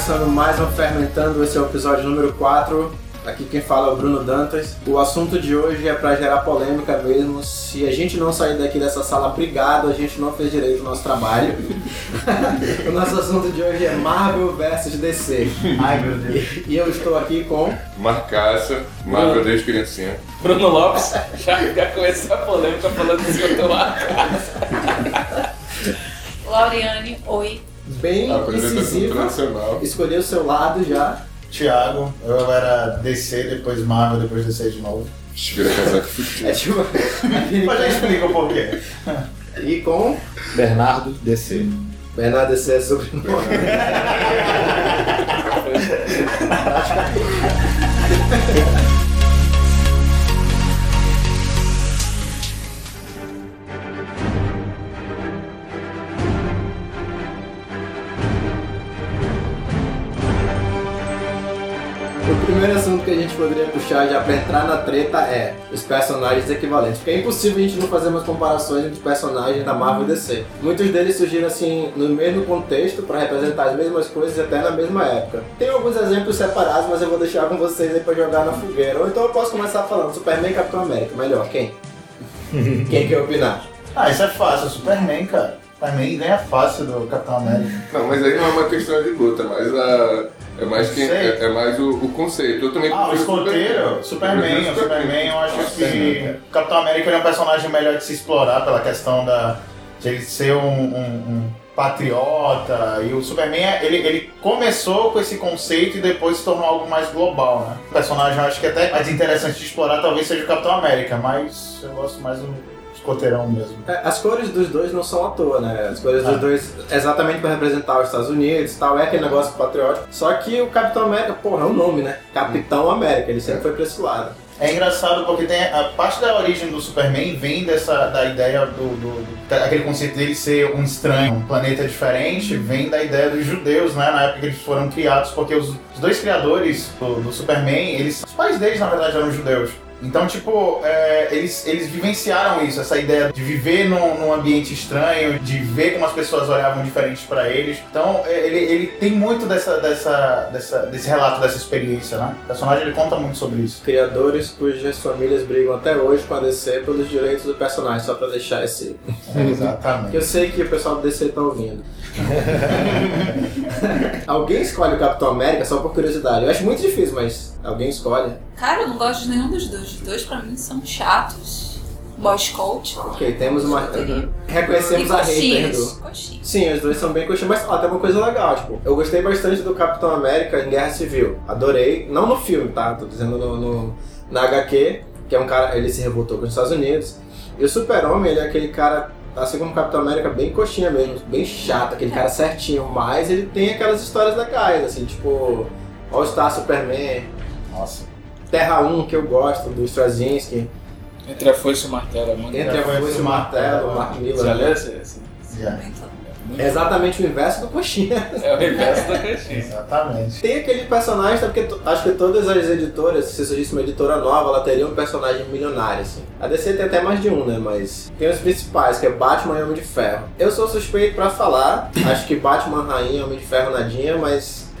começando mais um Fermentando, esse é o episódio número 4. Aqui quem fala é o Bruno Dantas. O assunto de hoje é para gerar polêmica mesmo. Se a gente não sair daqui dessa sala brigado, a gente não fez direito o nosso trabalho. o nosso assunto de hoje é Marvel vs DC. Ai meu Deus. E, e eu estou aqui com. Marcaça, Marvel desde criancinha. Bruno Lopes, já, já começou a polêmica falando do seu Marcaça. Lauriane, oi. Bem Apresentação incisiva. tradicional. Escolheu o seu lado já. Thiago, eu era DC, depois Marvel, depois DC de novo. Vira casaco fudido. É tipo. Mas já explica o porquê. e com. Bernardo DC. Bernardo DC é sobrenome. primeiro assunto que a gente poderia puxar já pra entrar na treta é os personagens equivalentes. Porque é impossível a gente não fazer umas comparações entre personagens da Marvel e DC. Muitos deles surgiram assim no mesmo contexto para representar as mesmas coisas até na mesma época. Tem alguns exemplos separados, mas eu vou deixar com vocês aí pra jogar na fogueira. Ou então eu posso começar falando Superman e Capitão América. Melhor, quem? quem quer opinar? Ah, isso é fácil, Superman, cara. Superman ganha fácil do Capitão América. Não, mas aí não é uma questão de luta, mas a. É mais, quem, é, é mais o, o conceito. Eu também Ah, o escoteiro, Superman. O Superman, eu acho que o Capitão América ele é um personagem melhor de se explorar pela questão da, de ele ser um, um- um patriota. E o Superman, ele, ele começou com esse conceito e depois se tornou algo mais global, né? O personagem eu acho que até mais interessante de explorar talvez seja o Capitão América, mas eu gosto mais do escoteirão mesmo. É, As cores dos dois não são à toa, né? As cores Ah. dos dois exatamente para representar os Estados Unidos e tal, é aquele negócio patriótico. Só que o Capitão América, porra, é o nome, né? Capitão América, ele sempre foi pra esse lado. É engraçado porque tem a parte da origem do Superman vem dessa da ideia do, do, do- conceito dele ser um estranho, um planeta diferente, vem da ideia dos judeus, né, na época que eles foram criados, porque os, os dois criadores do, do Superman, eles, os pais deles na verdade eram judeus. Então, tipo, é, eles, eles vivenciaram isso, essa ideia de viver num, num ambiente estranho, de ver como as pessoas olhavam diferentes pra eles. Então, é, ele, ele tem muito dessa, dessa, dessa, desse relato dessa experiência, né? O personagem ele conta muito sobre isso. Criadores cujas famílias brigam até hoje com a DC pelos direitos do personagem, só pra deixar esse. Exatamente. Que eu sei que o pessoal do DC tá ouvindo. alguém escolhe o Capitão América só por curiosidade. Eu acho muito difícil, mas alguém escolhe. Cara, eu não gosto de nenhum dos dois. Os dois pra mim são chatos. Boy Scout. Ok, temos uma. Reconhecemos a hater do. Coxinhas. Sim, os dois são bem coxinhos, mas ó, tem uma coisa legal, tipo, eu gostei bastante do Capitão América em Guerra Civil. Adorei, não no filme, tá? Tô dizendo no, no- na HQ, que é um cara, ele se revoltou com os Estados Unidos. E o Super-Homem, ele é aquele cara, assim como o Capitão América, bem coxinha mesmo, bem chato, aquele cara certinho, mas ele tem aquelas histórias legais, assim, tipo, All Star Superman, Nossa. Terra 1, que eu gosto, do Straczynski, Entre a foice e o martelo, é muito Entre a Foice e o Martelo, o Mark Miller. Já leu esse? esse? É exatamente o inverso do coxinha. É o reverso da coxinha. Exatamente. Tem aquele personagem, tá? porque acho que todas as editoras, se surgisse uma editora nova, ela teria um personagem milionário, assim. A DC tem até mais de um, né? Mas tem os principais, que é Batman e Homem de Ferro. Eu sou suspeito pra falar, acho que Batman, Rainha, Homem de Ferro, Nadinha, mas...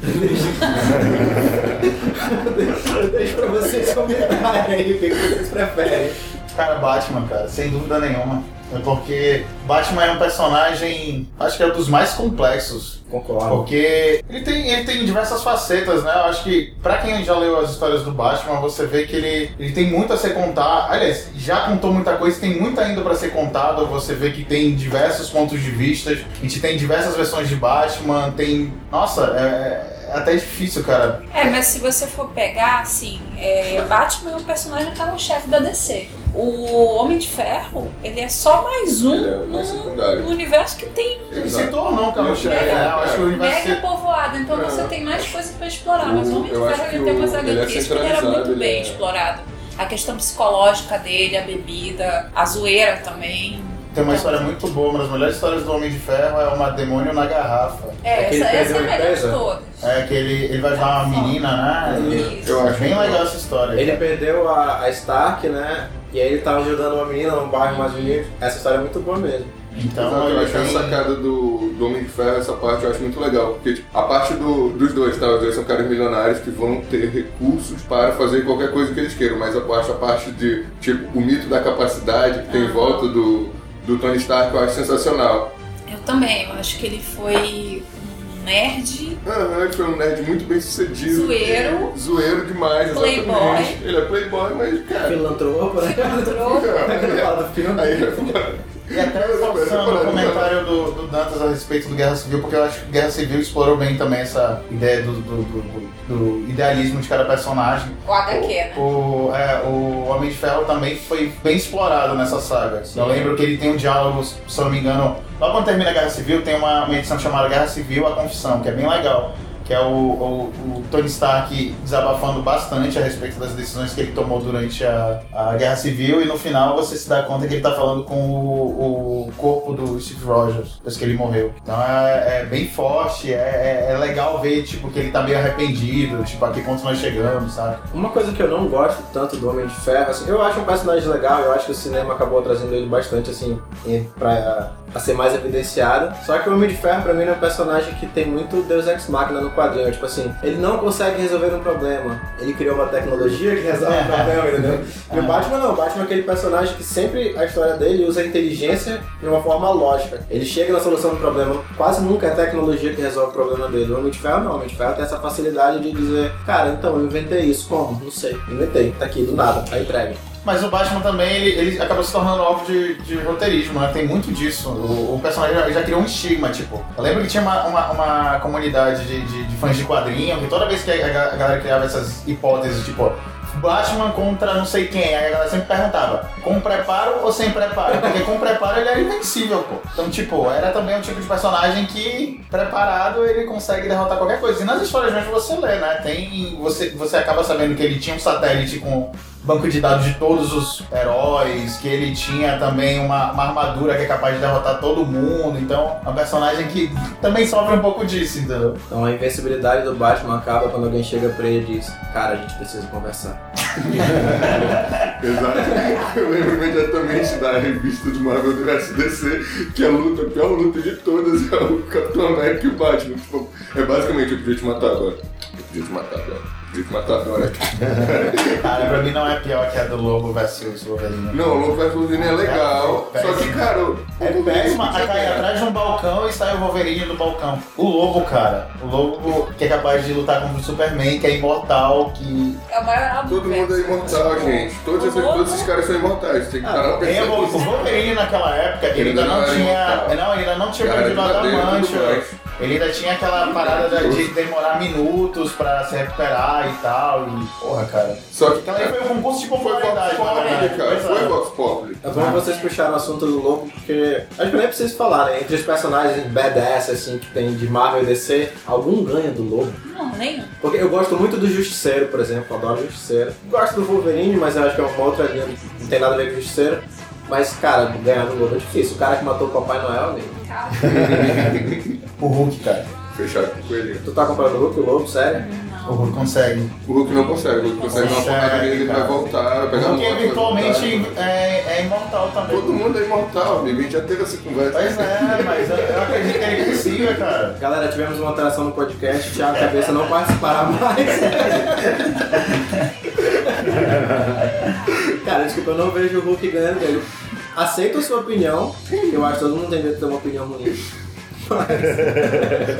Eu deixo pra vocês comentarem aí o que vocês preferem. Cara, Batman, cara, sem dúvida nenhuma. É porque Batman é um personagem, acho que é um dos mais complexos. Concordo. Porque ele tem, ele tem diversas facetas, né? Eu acho que, pra quem já leu as histórias do Batman, você vê que ele, ele tem muito a ser contado. Aliás, já contou muita coisa, tem muito ainda pra ser contado. Você vê que tem diversos pontos de vista. A gente tem diversas versões de Batman, tem. Nossa, é, é até difícil, cara. É, mas se você for pegar, assim, é, Batman é um personagem carro-chefe da DC. O Homem de Ferro, ele é só mais um é no, universo que tem Ele se tornou um carro-chefe, Mega- né? Eu acho que o universo mega povoado, então É. você tem mais coisas pra explorar. Mas o Homem de Ferro ele tem umas é HQs que era muito bem é- explorado. A questão psicológica dele, a bebida, a zoeira também. Tem uma história muito boa, uma das melhores histórias do Homem de Ferro é uma demônio na garrafa. É, É essa, essa é a melhor de todas. É que ele, ele vai ajudar uma menina, né? Isso. Eu acho bem legal essa história. Ele perdeu a, a Stark, né? E aí ele tava ajudando uma menina num bairro mais bonito. Essa história é muito boa mesmo. Então Exato, eu acho a tem- sacada do, do Homem de Ferro, essa parte eu acho muito legal. Porque tipo, a parte do- dos dois, tá? Os dois são caras milionários que vão ter recursos para fazer qualquer coisa que eles queiram. Mas a parte, a parte de, tipo, o mito da capacidade que tem em volta do, do Tony Stark eu acho sensacional. Eu também, eu acho que ele foi nerd, Aham, ele foi um nerd muito bem sucedido. Zoeiro. Zoeiro demais, exatamente. Playboy. Ele é playboy, mas, cara... Filantropo, né? filme. Aí é foda. E até reforçando o comentário do, do Dantas a respeito do Guerra Civil, porque eu acho que Guerra Civil explorou bem também essa ideia do, do, do- do idealismo de cada personagem. O HQ, né? O, é, o Homem de Ferro também foi bem explorado nessa saga. Eu lembro que ele tem um diálogo, se eu não me engano, logo quando termina a Guerra Civil, tem uma, uma edição chamada Guerra Civil A Confissão, que é bem legal. Que é o, o- o Tony Stark desabafando bastante a respeito das decisões que ele tomou durante a, a Guerra Civil, e no final você se dá conta que ele tá falando com o, o corpo do Steve Rogers, depois que ele morreu. Então é, é bem forte, é, é- é legal ver tipo, que ele tá meio arrependido, tipo, a que ponto nós chegamos, sabe? Uma coisa que eu não gosto tanto do Homem de Ferro, assim, eu acho um personagem legal, eu acho que o cinema acabou trazendo ele bastante, assim, pra, pra ser mais evidenciado. Só que o Homem de Ferro, pra mim, é um personagem que tem muito Deus Ex Machina no quadrinho. Tipo assim, ele não consegue resolver um problema. Ele criou uma tecnologia que resolve o problema, entendeu? E o Batman não, o Batman é aquele personagem que sempre a história dele usa a inteligência de uma forma lógica. Ele chega na solução do problema, quase nunca é a tecnologia que resolve o problema dele. O Homem de Ferro não, o Homem de Ferro tem essa facilidade de dizer, cara, então eu inventei isso, como? Não sei, inventei, tá aqui, do nada, tá entregue. Mas o Batman também, ele, ele acabou se tornando alvo de, de roteirismo, né? Tem muito disso. O, o personagem já, já criou um estigma, tipo. Eu lembro que tinha uma, uma, uma comunidade de, de, de fãs de quadrinho, que toda vez que a, a galera criava essas hipóteses, tipo, Batman contra não sei quem, a galera sempre perguntava, com preparo ou sem preparo? Porque com preparo ele era invencível, pô. Então, tipo, era também um tipo de personagem que, preparado, ele consegue derrotar qualquer coisa. E nas histórias mesmo você lê, né? Tem. Você, você acaba sabendo que ele tinha um satélite com banco de dados de todos os heróis, que ele tinha também uma, uma armadura que é capaz de derrotar todo mundo. Então, é um personagem que também sofre um pouco disso, entendeu? Então a invencibilidade do Batman acaba quando alguém chega pra ele e diz, cara, a gente precisa conversar. Exato. Eu lembro imediatamente da revista do Marvel do SDC, que a luta, a pior luta de todas é o Capitão América e o Batman. Tipo, é basicamente, eu podia te matar agora. Eu podia te matar agora. Te matar agora. Cara, pra mim não é pior que a do Lobo versus Wolverine. Não, o Lobo vs Wolverine é legal. É Só que, péssimo. cara, o É péssima a cair atrás de um balcão e sai o Wolverine do balcão. O Lobo, cara. O Lobo que é capaz de lutar contra o Superman, que é imortal, que. É o maior Todo do mundo é universo. imortal, gente. Todos, esses, todos esses caras são imortais. Tem que Ah, parar pra pensar o. Wolverine naquela época, ele ainda não tinha. imortal. Não, ele ainda não tinha Cara, perdido o de Ele ainda tinha aquela parada da- de demorar minutos pra se recuperar e tal. E, porra, cara. Só que, Aquela aí foi um concurso de foi Vox popularidade, Populi, verdade. cara. Foi. Vox Populi. É bom vocês puxaram o assunto do Lobo, porque acho que nem preciso falar, né? Entre os personagens badass, assim, que tem de Marvel e DC, algum ganha do Lobo. Não, nenhum. Porque eu gosto muito do Justiceiro, por exemplo, adoro o Justiceiro. Gosto do Wolverine, mas eu acho que é uma outra linha, não tem nada a ver com o Justiceiro. Mas, cara, ganhar do Lobo é difícil. O cara que matou o Papai Noel, amigo. Cara, O Hulk, cara. Fechado com o coelhinho. Tu tá comprando o Hulk, o Lobo, sério? O Hulk consegue. O Hulk não consegue. O Hulk consegue dar uma porrada nele, ele vai voltar, vai pegar Hulk uma é é, é imortal também. Todo mundo é imortal, amigo. A gente já teve essa conversa. Pois é, mas eu, eu acredito que ele consiga, cara. Galera, tivemos uma alteração no podcast, o Thiago Cabeça não participará mais. cara, desculpa, eu não vejo o Hulk ganhando dele. Aceito a sua opinião, eu acho que todo mundo tem medo de ter uma opinião ruim.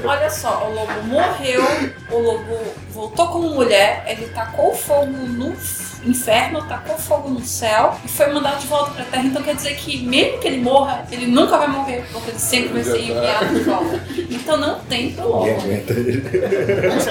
Olha só, o lobo morreu, o lobo voltou como mulher, ele tacou fogo no inferno, tacou fogo no céu e foi mandado de volta pra terra. Então quer dizer que mesmo que ele morra, ele nunca vai morrer, porque ele sempre vai ser enviado de volta. Então não tem pro lobo. Pode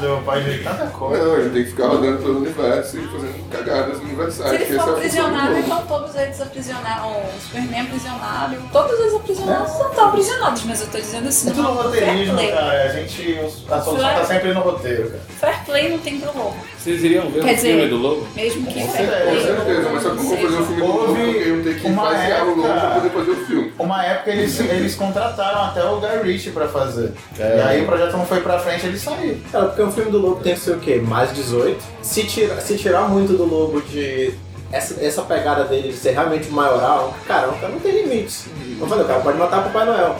ser aprisionado, pode ver tanta coisa. Não, ele tem que ficar rodando pelo universo e fazendo cagadas Se universais. ele que essa for é aprisionado, então todos eles aprisionaram, o Superman aprisionado, todos eles aprisionados não estão aprisionados, mas eu tô dizendo assim, É tudo fair roteirismo, cara. A gente. A solução tá sempre no roteiro, cara. Fair play não tem pro lobo. Vocês iriam ver Quer o filme dizer, do Lobo? Mesmo que Com fair certeza, play. Com certeza, mas só que não vou fazer um seja. filme do Lobo eu tenho que basear o Lobo pra poder fazer o filme. Uma época eles, eles contrataram até o Guy Ritchie pra fazer. E aí o projeto não foi pra frente, ele saiu. Cara, porque um filme do Lobo tem que ser o quê? Mais 18. Se, tira, se tirar muito do Lobo de essa, essa pegada dele de ser realmente maioral, cara, o cara não tem limites. Eu falei, o cara pode matar o Papai Noel.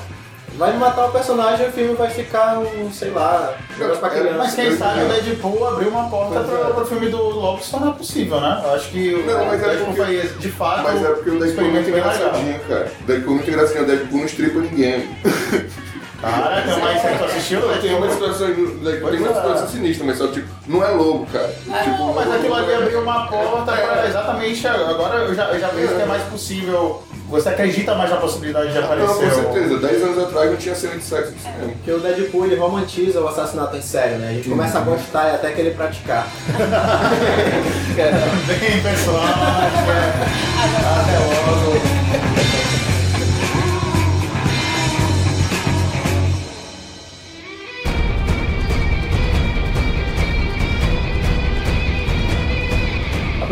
Vai matar o personagem e o filme vai ficar um, sei lá, negócio pra criança. Mas quem sabe o Deadpool abriu uma porta para é. o filme do Lobo se tornar possível, né? Eu acho que o Não, mas é Deadpool porque- foi, de fato, Mas é porque o Deadpool é muito engraçadinho, cara. O Deadpool é muito engraçadinho, o Deadpool não estripa ninguém. Cara, tem mais tu assistiu o Tem uma situação, tem uma é. situação sinistra, mas só tipo, não é lobo, cara. Não, mas aquilo ali abriu uma porta para exatamente. Agora eu já, eu já vejo que é mais possível. Você acredita mais na possibilidade de Não, com aparecer. certeza. 10 anos atrás não tinha cena de sexo no cinema. Porque o Deadpool ele romantiza o assassinato em série, né? A gente começa a gostar e até querer praticar. Bem, pessoal. Até logo.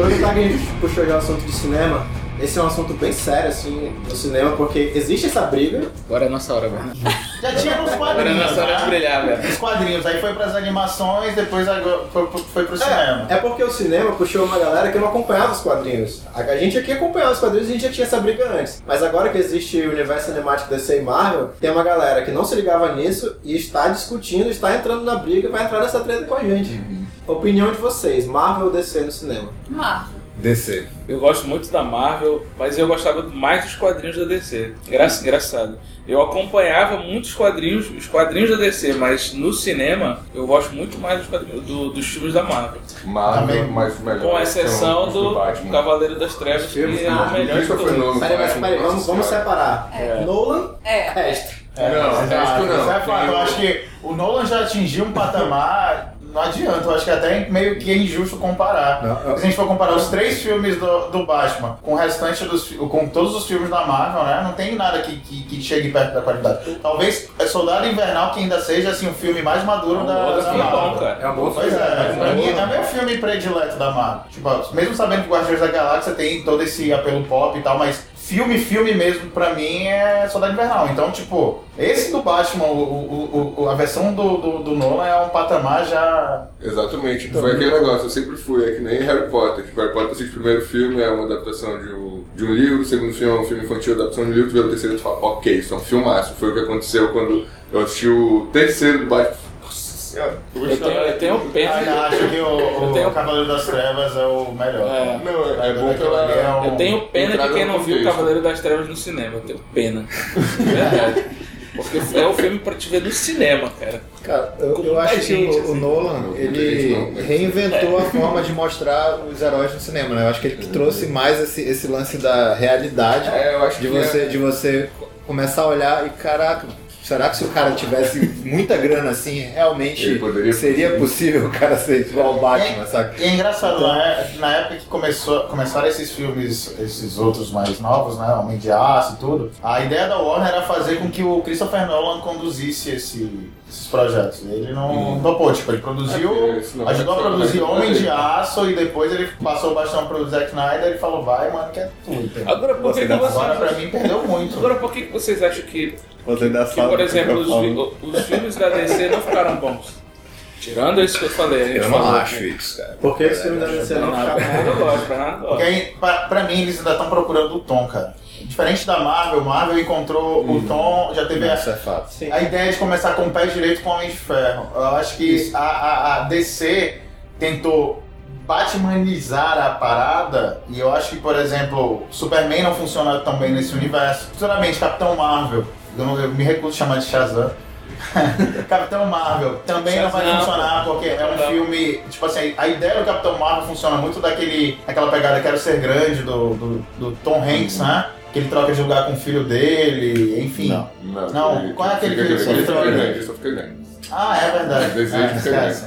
Aproveitar que a gente puxou já o assunto de cinema, esse é um assunto bem sério, assim, no cinema, porque existe essa briga. Agora é a nossa hora, velho. Já tinha nos Agora é a quadrinhos. nossa hora de né? brilhar, velho. Os quadrinhos, aí foi pras animações, depois foi, foi, pro cinema. É porque o cinema puxou uma galera que não acompanhava os quadrinhos. A a gente aqui acompanhava os quadrinhos e a gente já tinha essa briga antes. Mas agora que existe o universo cinemático DC e Marvel, tem uma galera que não se ligava nisso e está discutindo, está entrando na briga e vai entrar nessa treta com a gente. Opinião de vocês, Marvel ou DC no cinema? Marvel. DC. Eu gosto muito da Marvel, mas eu gostava mais dos quadrinhos da DC. Engra- engraçado. Eu acompanhava muitos quadrinhos, os quadrinhos da DC, mas no cinema eu gosto muito mais dos, quadrinhos, do- dos filmes da Marvel. Marvel, Também. mas o melhor. Com exceção do Batman. Cavaleiro das Trevas, que é o melhor de todos. Nolan. Peraí, mas peraí, vamos, vamos separar. É. Nolan, É. resto. É, Não, que não. isso é Eu acho que o Nolan já atingiu um patamar. Não adianta, eu acho que até meio que é injusto comparar. Não, eu- Se a gente for comparar os três filmes do, do Batman com o restante dos com todos os filmes da Marvel, né? Não tem nada que, que, que chegue perto da qualidade. Talvez é Soldado Invernal que ainda seja assim, o filme mais maduro da, Bom, da filme Marvel. bom, cara. É um bom Pois filme. é, pra mim é meu filme predileto da Marvel. Tipo, mesmo sabendo que Guardiões da Galáxia tem todo esse apelo pop e tal, mas filme, filme mesmo, pra mim é Soldado Invernal. Então, tipo, esse do Batman, o, o, o- a versão do, do, do Nolan é um patamar já. Exatamente. Foi aquele negócio, eu sempre fui, é que nem Harry Potter. Tipo, Harry Potter, assiste o primeiro filme, é uma adaptação de um, de um livro, o segundo filme é um filme infantil, adaptação de um livro, tu vê o terceiro e tu fala, ok, isso é um filmaço. Foi o que aconteceu quando eu assisti o terceiro do Batman. Eu Eu tenho, eu tenho pena. Ainda acho que o, o tenho- Cavaleiro das Trevas é o melhor. É. Não, é, é bom pela... Eu tenho pena de quem não viu o contexto. Cavaleiro das Trevas no cinema. Eu tenho pena. Verdade. Porque é o filme pra te ver no cinema, cara. Cara, eu, eu acho que gente, o, o assim. Nolan, Não, ele não, mas- reinventou a forma de mostrar os heróis no cinema, né? Eu acho que ele que trouxe mais esse, esse lance da realidade, É, eu acho de que você, é- de você começar a olhar e, caraca, será que se o cara tivesse muita grana assim, realmente seria possível o cara ser igual o Batman, sabe? E é engraçado, né? Na época que começou, começaram esses filmes, esses outros mais novos, né? Homem de Aço e tudo, a ideia da Warner era fazer com que o Christopher Nolan conduzisse esse- esses projetos. Ele não topou, tipo, ele produziu, É, ajudou a produzir Homem de. Aço e depois ele passou o bastão pro Zack Snyder e falou, vai, mano, que é tudo. Agora, por que, que. Agora pra mim perdeu muito. Agora, por que, que vocês acham que, Você dá que por exemplo, os, os filmes da DC não ficaram bons? Tirando isso que eu falei. a gente Eu não falou acho isso, cara. Por que esse filme da DC não Bernardo, fica Bernardo gosta, Bernardo Porque pra mim, eles ainda estão procurando o tom, cara. Diferente da Marvel, Marvel encontrou o tom, já teve a, Isso é fato. A ideia de começar com o pé direito com o Homem de Ferro. Eu acho que a, a, a DC tentou batmanizar a parada e eu acho que, por exemplo, Superman não funciona tão bem nesse universo. Futuramente, Capitão Marvel, eu, não- eu me recuso a chamar de Shazam. Capitão Marvel também não vai funcionar porque é um filme. Tipo assim, a ideia do Capitão Marvel funciona muito daquele. aquela pegada Quero Ser Grande do, do, do Tom Hanks, né? Que ele troca de lugar com o filho dele, enfim. Não. Não, Não, ele- qual é aquele que ele só troca? grande, só fica grande. Ah, é verdade. Desejo Ah, esquece.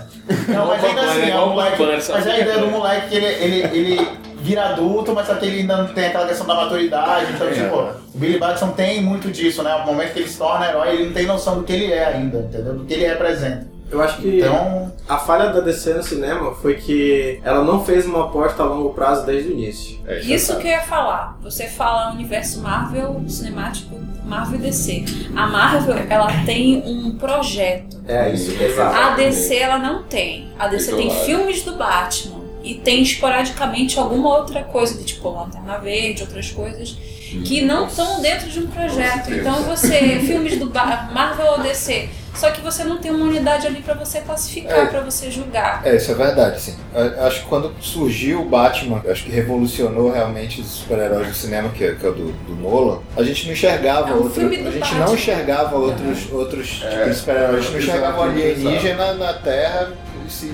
Não, mas ainda assim, é um moleque. Bambam, só Mas é a ideia do moleque que ele, ele, ele vira adulto, mas só que ele ainda não tem aquela questão da maturidade. Então, É. tipo, o Billy Batson tem muito disso, né? O momento que ele se torna herói, ele não tem noção do que ele é ainda, entendeu? Do que ele representa. Eu acho que Então, a falha da DC no cinema foi que ela não fez uma aposta a longo prazo desde o início. É, Isso que eu ia falar. Você fala universo Marvel, cinemático, Marvel e DC. A Marvel, ela tem um projeto. É isso, exato. A DC, ela não tem. A DC tem lá. filmes do Batman. e tem esporadicamente alguma outra coisa, de tipo Lanterna Verde, outras coisas, que não estão dentro de um projeto. Então você, filmes do Marvel ou DC, só que você não tem uma unidade ali pra você classificar, É. pra você julgar. É, isso é verdade, sim. Eu Acho que quando surgiu o Batman, acho que revolucionou realmente os super-heróis do cinema, que é, que é o do, do Nolan, a gente não enxergava É um outro, filme do a gente Batman. não enxergava outros, outros É, tipos de super-heróis, a gente não exato, enxergava alienígena na Terra, se-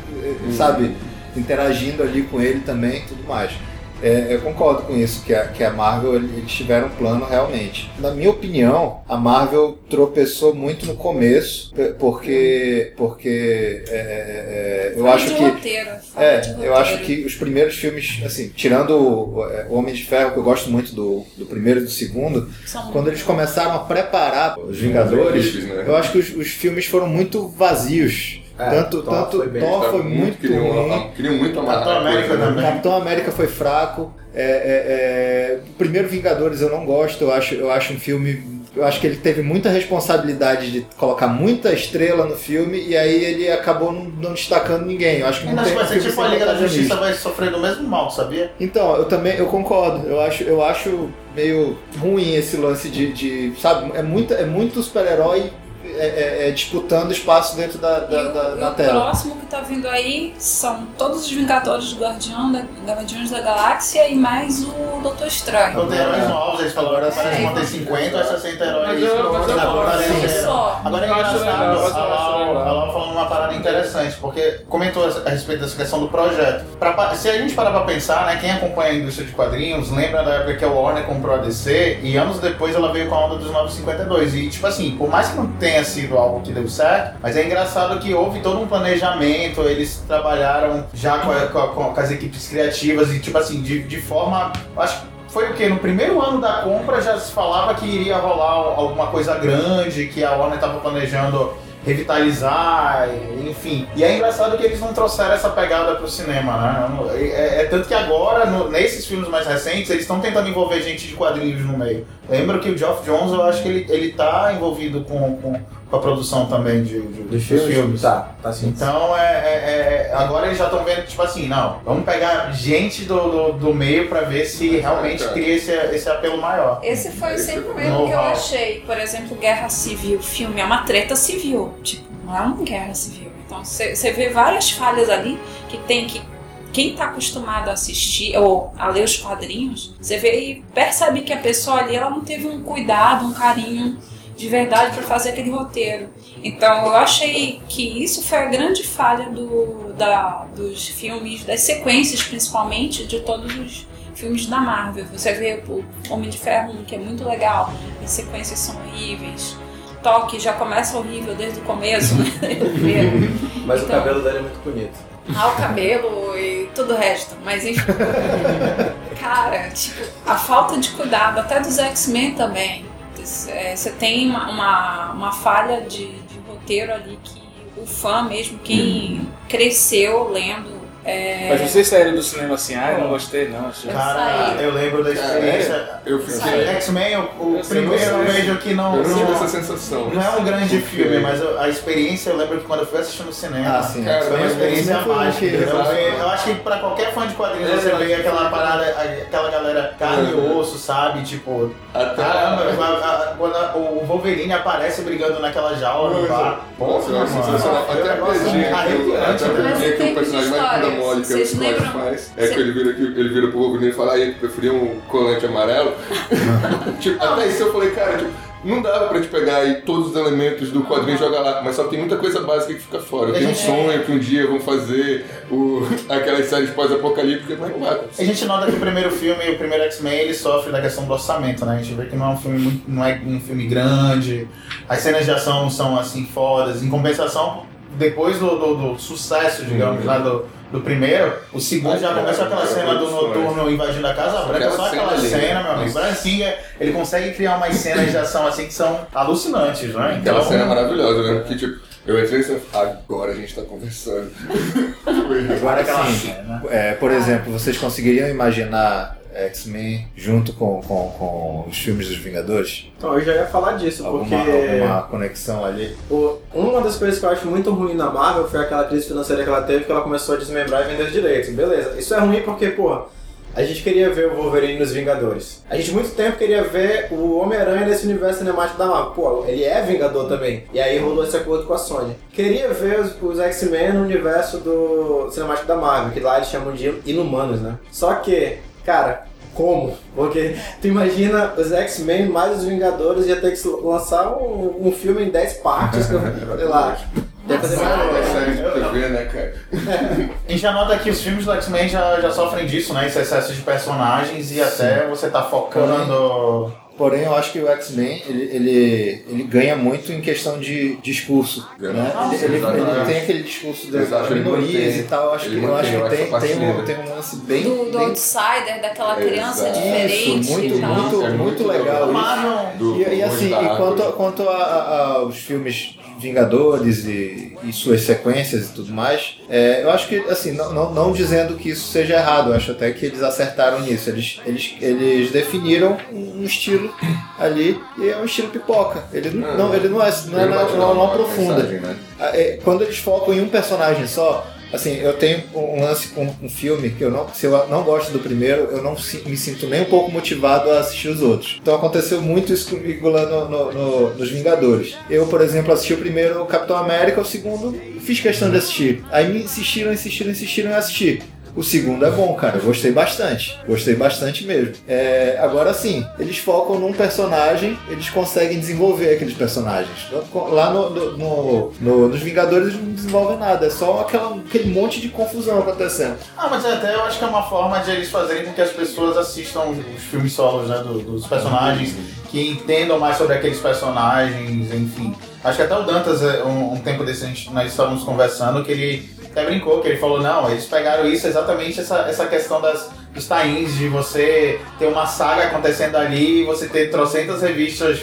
sabe, interagindo ali com ele também e tudo mais. É, eu concordo com isso, que a, que a Marvel eles tiveram um plano realmente. Na minha opinião, a Marvel tropeçou muito no começo, porque, porque é, é, eu Fala acho de que roteiro, é, de eu acho que os primeiros filmes, assim, tirando o, é, o Homem de Ferro, que eu gosto muito do, do primeiro e do segundo, São quando eles começaram a preparar os Vingadores, né? eu acho que os, os filmes foram muito vazios. É, tanto Thor tanto foi bem- Thor foi muito queriam, ruim. queriam muito amarrar Capitão coisa, América né? também. Capitão América foi fraco. É, é, é, o primeiro Vingadores eu não gosto. Eu acho, eu acho um filme. Eu acho que ele teve muita responsabilidade de colocar muita estrela no filme e aí ele acabou não, não destacando ninguém. Eu acho que não Ainda tem vai ser tipo a Liga da. Justiça vai sofrer do mesmo mal, sabia? Então, eu também eu concordo. Eu acho, eu acho meio ruim esse lance de, de sabe, é muito, é muito super-herói é, é, é, disputando espaço dentro da, da, E o- da- e o tela. próximo que tá vindo aí são todos os Vingadores do Guardião da, Guardiões da Galáxia e mais o Doutor Estranho. Então tem heróis novos, eles falaram Agora parece sim. que vão ter 50 ou 60 heróis. Mas eu- mas eu Agora é-. Agora é Eu acho engraçado, a acho Lau, legal. a Lau falando uma parada interessante, porque comentou a respeito dessa questão do projeto. Pra se a gente parar pra pensar, né, quem acompanha a indústria de quadrinhos, lembra da época que a Warner comprou a DC e anos depois ela veio com a onda dos 952. E, tipo assim, por mais que não tenha sido algo que deu certo, mas é engraçado que houve todo um planejamento, eles trabalharam já com, a- com a- com as equipes criativas e, tipo assim, de, de forma. Acho que foi o que? No primeiro ano da compra já se falava que iria rolar alguma coisa grande, que a Warner estava planejando revitalizar, enfim. E é engraçado que eles não trouxeram essa pegada pro cinema, né? É, é tanto que agora, no- nesses filmes mais recentes, eles estão tentando envolver gente de quadrinhos no meio. Lembro que o Geoff Jones, eu acho que ele, ele tá envolvido com, com, com a produção também de, de- Dos filmes? Tá, tá sim. então, é, é- é- agora eles já estão vendo, tipo assim, não, vamos pegar gente do, do, do meio pra ver se realmente cara. cria esse, esse apelo maior. Esse foi Esse sempre o erro que eu achei. Por exemplo, Guerra Civil, filme é uma treta civil. Tipo, não é uma guerra civil. Então você você vê várias falhas ali que tem que. Quem tá acostumado a assistir ou a ler os quadrinhos, você vê e percebe que a pessoa ali ela não teve um cuidado, um carinho de verdade para fazer aquele roteiro. Então eu achei que isso foi a grande falha do, da, dos filmes, das sequências principalmente, de todos os filmes da Marvel. Você vê o Homem de Ferro 1, que é muito legal, as sequências são horríveis. Toque já começa horrível desde o começo, né? Mas o Então. cabelo dele é muito bonito. Ah, o cabelo e tudo o resto. Mas enfim. Cara, tipo, a falta de cuidado, até dos X-Men também. É, Você tem uma, uma, uma falha de, de roteiro ali que o fã mesmo, quem cresceu lendo. É, Mas vocês saíram do cinema assim, ah, eu não gostei, não. Achei... Cara, saí. eu lembro da experiência. É, eu fiquei. Saí. X-Men, o, o primeiro eu vejo que não. Eu não- essa sensação. Não é um grande Porque- filme, mas eu- a experiência eu lembro que quando eu fui assistir no cinema. Ah, sim. Cara, Foi uma experiência mágica. Eu, eu acho que pra qualquer fã de quadrinhos É, você vê aquela que- parada, aquela galera carne e Uhum. osso, sabe? Tipo, Até- caramba, a- a- quando a- o Wolverine aparece brigando naquela jaula no bar. Nossa, sensacional. foi um Até a negócio piadinha que o- arrepiante, até a né? Que o personagem histórias. Mole que o Vocês Scott lembram? faz. É Cê- que ele vira, aqui- ele vira pro Wolverine e fala, ah, ele preferia um colante amarelo. tipo, até isso eu falei, cara, tipo, não dava pra te pegar aí todos os elementos do quadrinho e jogar lá, mas só tem muita coisa básica que fica fora. Tenho um sonho que um dia vão fazer o, aquelas séries pós-apocalípticas, mas não vai A gente nota que o primeiro filme, o primeiro X-Men, ele sofre da questão do orçamento, né? A gente vê que não é um filme muito, não é um filme grande, as cenas de ação são assim fodas. Em compensação, depois do, do- do sucesso, digamos, lá do, do primeiro, o segundo já começa aquela cena do noturno invadindo a Casa Branca, só Aquela aquela cena ali, cena, meu amigo. Brian Singer, ele consegue criar umas cenas de ação assim que são alucinantes, né? Aquela cena é maravilhosa, né? Que tipo, eu entrei e agora a gente tá conversando. Agora aquela sim, cena. é, por exemplo, vocês conseguiriam imaginar é, X-Men junto com, com, com os filmes dos Vingadores? Então, eu já ia falar disso, porque Alguma, alguma conexão ali? uma das coisas que eu acho muito ruim na Marvel foi aquela crise financeira que ela teve, que ela começou a desmembrar e vender os direitos. Beleza, isso é ruim porque, pô, a gente queria ver o Wolverine nos Vingadores. A gente muito tempo queria ver o Homem-Aranha nesse universo cinemático da Marvel. Pô, ele é Vingador também. E aí rolou esse acordo com a Sony. Queria ver os, os X-Men no universo do cinemático da Marvel, que lá eles chamam de Inumanos, né? Só que, cara, como? Porque tu imagina os X-Men mais os Vingadores ia ter que lançar um, um filme em 10 partes, que eu- sei lá. Deve fazer mais né, cara? A gente já nota que os filmes do X-Men já, já sofrem disso, né? Esse excesso de personagens e até você tá focando. Porém, eu acho que o X-Men ele, ele, ele ganha muito em questão de discurso. Né? Ele, ele- ele tem aquele discurso das Exato, minorias e tal. Eu acho que, eu acho que tem, tem, um, tem um lance bem. Do, do bem outsider, daquela criança Exato. diferente Isso, muito, e tal. muito, É muito, muito legal. isso. E, e assim, e quanto, quanto a, a- a- os filmes Vingadores e, e suas sequências e tudo mais, é, eu acho que, assim, não, não, não dizendo que isso seja errado, eu acho até que eles acertaram nisso. Eles, eles, eles definiram um estilo ali e é um estilo pipoca. Ele não, não, ele não, é, não, é- não, aprofunda. mensagem, né? Ah, é, Quando eles focam em um personagem só, assim, eu tenho um lance com um filme que eu não, se eu não gosto do primeiro, eu não me sinto nem um pouco motivado a assistir os outros. Então aconteceu muito isso comigo lá no, no- no- nos Vingadores. Eu, por exemplo, assisti o primeiro Capitão América, o segundo fiz questão de assistir. Aí me insistiram, insistiram, insistiram em assistir. O segundo é bom, cara. Eu gostei bastante. Gostei bastante mesmo. É, agora sim, eles focam num personagem, eles conseguem desenvolver aqueles personagens. Lá no, no- no- no- nos Vingadores eles não desenvolvem nada, é só aquela, aquele monte de confusão acontecendo. Ah, mas até eu acho que é uma forma de eles fazerem com que as pessoas assistam os, filmes solos, né? do- dos personagens, que entendam mais sobre aqueles personagens, enfim. Acho que até o Dantas, é, um, um tempo desse, nós estávamos conversando, que ele até brincou, que ele falou, não, eles pegaram isso, exatamente essa, essa questão das, dos tie-ins, de você ter uma saga acontecendo ali, e você ter trocentas revistas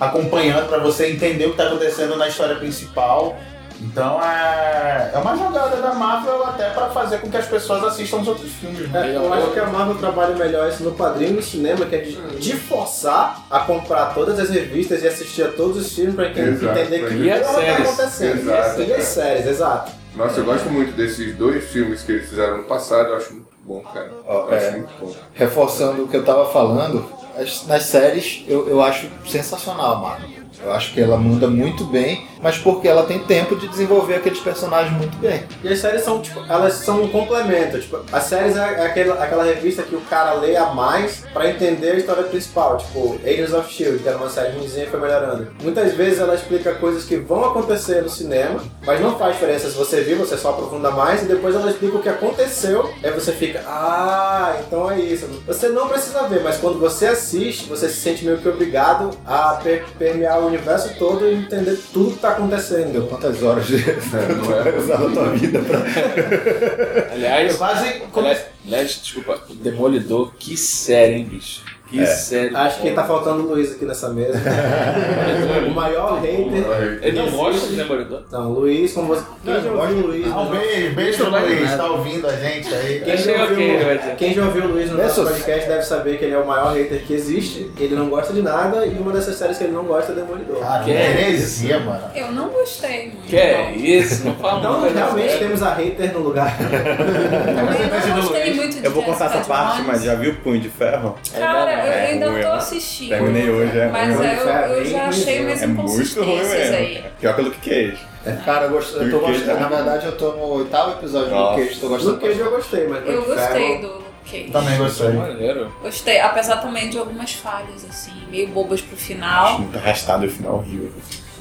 acompanhando para você entender o que está acontecendo na história principal. Então é, é uma jogada da Marvel até para fazer com que as pessoas assistam os outros filmes. Né? É, eu acho que a Marvel trabalha melhor isso no quadrinho e no cinema, que é de, de forçar a comprar todas as revistas e assistir a todos os filmes pra quem- Exato, entender que E as porra tá séries. acontecendo. Exato. E as séries, exato. Nossa, eu gosto muito desses dois filmes que eles fizeram no passado, eu acho muito bom, cara. Ó, Eu acho é. muito bom. Reforçando o que eu tava falando, as- nas séries eu, eu acho sensacional, mano. Eu acho que ela muda muito bem, mas porque ela tem tempo de desenvolver aqueles personagens muito bem. E as séries são, tipo, elas são um complemento. Tipo, as séries é aquela, aquela revista que o cara lê a mais pra entender a história principal. Tipo, Agents of S.H.I.E.L.D., que era uma série ruimzinha e foi melhorando. Muitas vezes ela explica coisas que vão acontecer no cinema, mas não faz diferença se você viu, você só aprofunda mais, e depois ela explica o que aconteceu, aí você fica, ah, então é isso. Você não precisa ver, mas quando você assiste, você se sente meio que obrigado a per- permear o universo todo e entender tudo que tá acontecendo. Quantas horas de... não é? usar a tua vida pra... Aliás, Quase aliás, aliás, desculpa, Demolidor, que série, hein, bicho? Que série. Acho que tá faltando o Luiz aqui nessa mesa. o maior hater. Ele não gosta de Demolidor? Então, Luiz, como você. Quem já ouviu o Luiz? Ah, um beijo, beijo pro Luiz, tá ouvindo a gente aí. Quem já, ouviu, quem já ouviu o Luiz no nosso podcast deve saber que ele é o maior hater que existe. Ele não gosta de nada e uma dessas séries que ele não gosta é Demolidor. Cara, Que é heresia, mano. Eu não gostei. muito, Que é isso? Não fala Então, realmente temos a hater no lugar. Eu não gostei muito de Eu vou contar essa parte, mas já viu Punho de Ferro? Cara, eu É ainda ruim, tô assistindo. Terminei hoje, é Mas ruim. eu, eu já É achei umas É muito ruim inconsistências aí. mesmo. Pior que o Luke Cage. Cara, eu, gosto, eu tô Luke gostando. Na verdade, eu tô no oitavo episódio do Nossa. Luke Cage, tô gostando. No Cage eu gostei, mas Eu gostei Ferro- do Luke Cage. Também gostei. Maneiro. Gostei, apesar também de algumas falhas, assim, meio bobas pro final. Muito arrastado o final horrível.